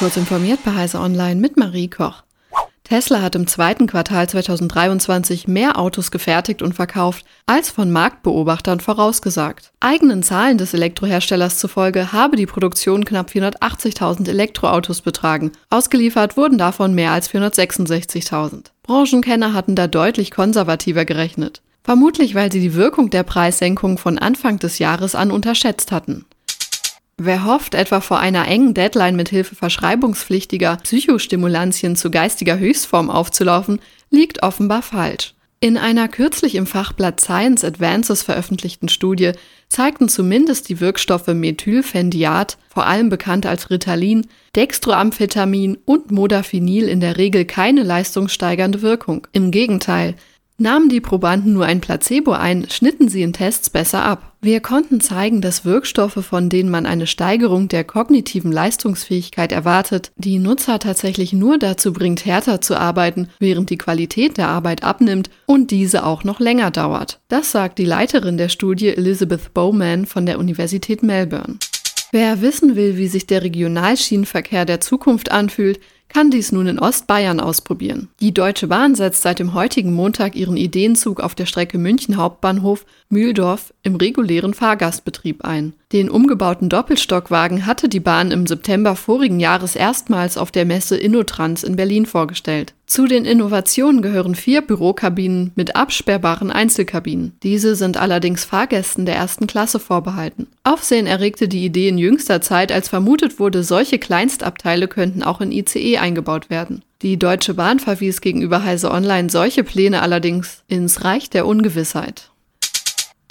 Kurz informiert bei Heise Online mit Marie Koch. Tesla hat im zweiten Quartal 2023 mehr Autos gefertigt und verkauft, als von Marktbeobachtern vorausgesagt. Eigenen Zahlen des Elektroherstellers zufolge habe die Produktion knapp 480.000 Elektroautos betragen. Ausgeliefert wurden davon mehr als 466.000. Branchenkenner hatten da deutlich konservativer gerechnet. Vermutlich, weil sie die Wirkung der Preissenkung von Anfang des Jahres an unterschätzt hatten. Wer hofft, etwa vor einer engen Deadline mit Hilfe verschreibungspflichtiger Psychostimulantien zu geistiger Höchstform aufzulaufen, liegt offenbar falsch. In einer kürzlich im Fachblatt Science Advances veröffentlichten Studie zeigten zumindest die Wirkstoffe Methylphendiat, vor allem bekannt als Ritalin, Dextroamphetamin und Modafinil in der Regel keine leistungssteigernde Wirkung. Im Gegenteil, Nahmen die Probanden nur ein Placebo ein, schnitten sie in Tests besser ab. Wir konnten zeigen, dass Wirkstoffe, von denen man eine Steigerung der kognitiven Leistungsfähigkeit erwartet, die Nutzer tatsächlich nur dazu bringt, härter zu arbeiten, während die Qualität der Arbeit abnimmt und diese auch noch länger dauert. Das sagt die Leiterin der Studie Elizabeth Bowman von der Universität Melbourne. Wer wissen will, wie sich der Regionalschienenverkehr der Zukunft anfühlt, kann dies nun in Ostbayern ausprobieren. Die Deutsche Bahn setzt seit dem heutigen Montag ihren Ideenzug auf der Strecke München Hauptbahnhof Mühldorf im regulären Fahrgastbetrieb ein. Den umgebauten Doppelstockwagen hatte die Bahn im September vorigen Jahres erstmals auf der Messe Innotrans in Berlin vorgestellt. Zu den Innovationen gehören vier Bürokabinen mit absperrbaren Einzelkabinen. Diese sind allerdings Fahrgästen der ersten Klasse vorbehalten. Aufsehen erregte die Idee in jüngster Zeit, als vermutet wurde, solche Kleinstabteile könnten auch in ICE eingebaut werden. Die Deutsche Bahn verwies gegenüber Heise Online solche Pläne allerdings ins Reich der Ungewissheit.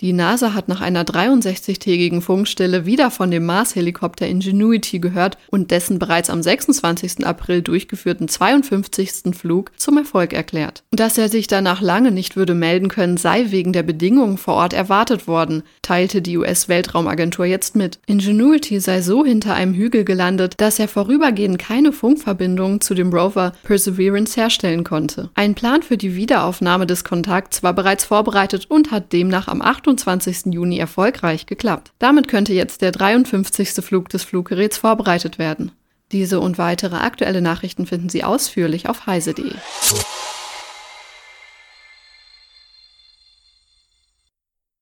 Die NASA hat nach einer 63-tägigen Funkstille wieder von dem Mars-Helikopter Ingenuity gehört und dessen bereits am 26. April durchgeführten 52. Flug zum Erfolg erklärt. Dass er sich danach lange nicht würde melden können, sei wegen der Bedingungen vor Ort erwartet worden, teilte die US-Weltraumagentur jetzt mit. Ingenuity sei so hinter einem Hügel gelandet, dass er vorübergehend keine Funkverbindung zu dem Rover Perseverance herstellen konnte. Ein Plan für die Wiederaufnahme des Kontakts war bereits vorbereitet und hat demnach am 8. 28. Juni erfolgreich geklappt. Damit könnte jetzt der 53. Flug des Fluggeräts vorbereitet werden. Diese und weitere aktuelle Nachrichten finden Sie ausführlich auf heise.de.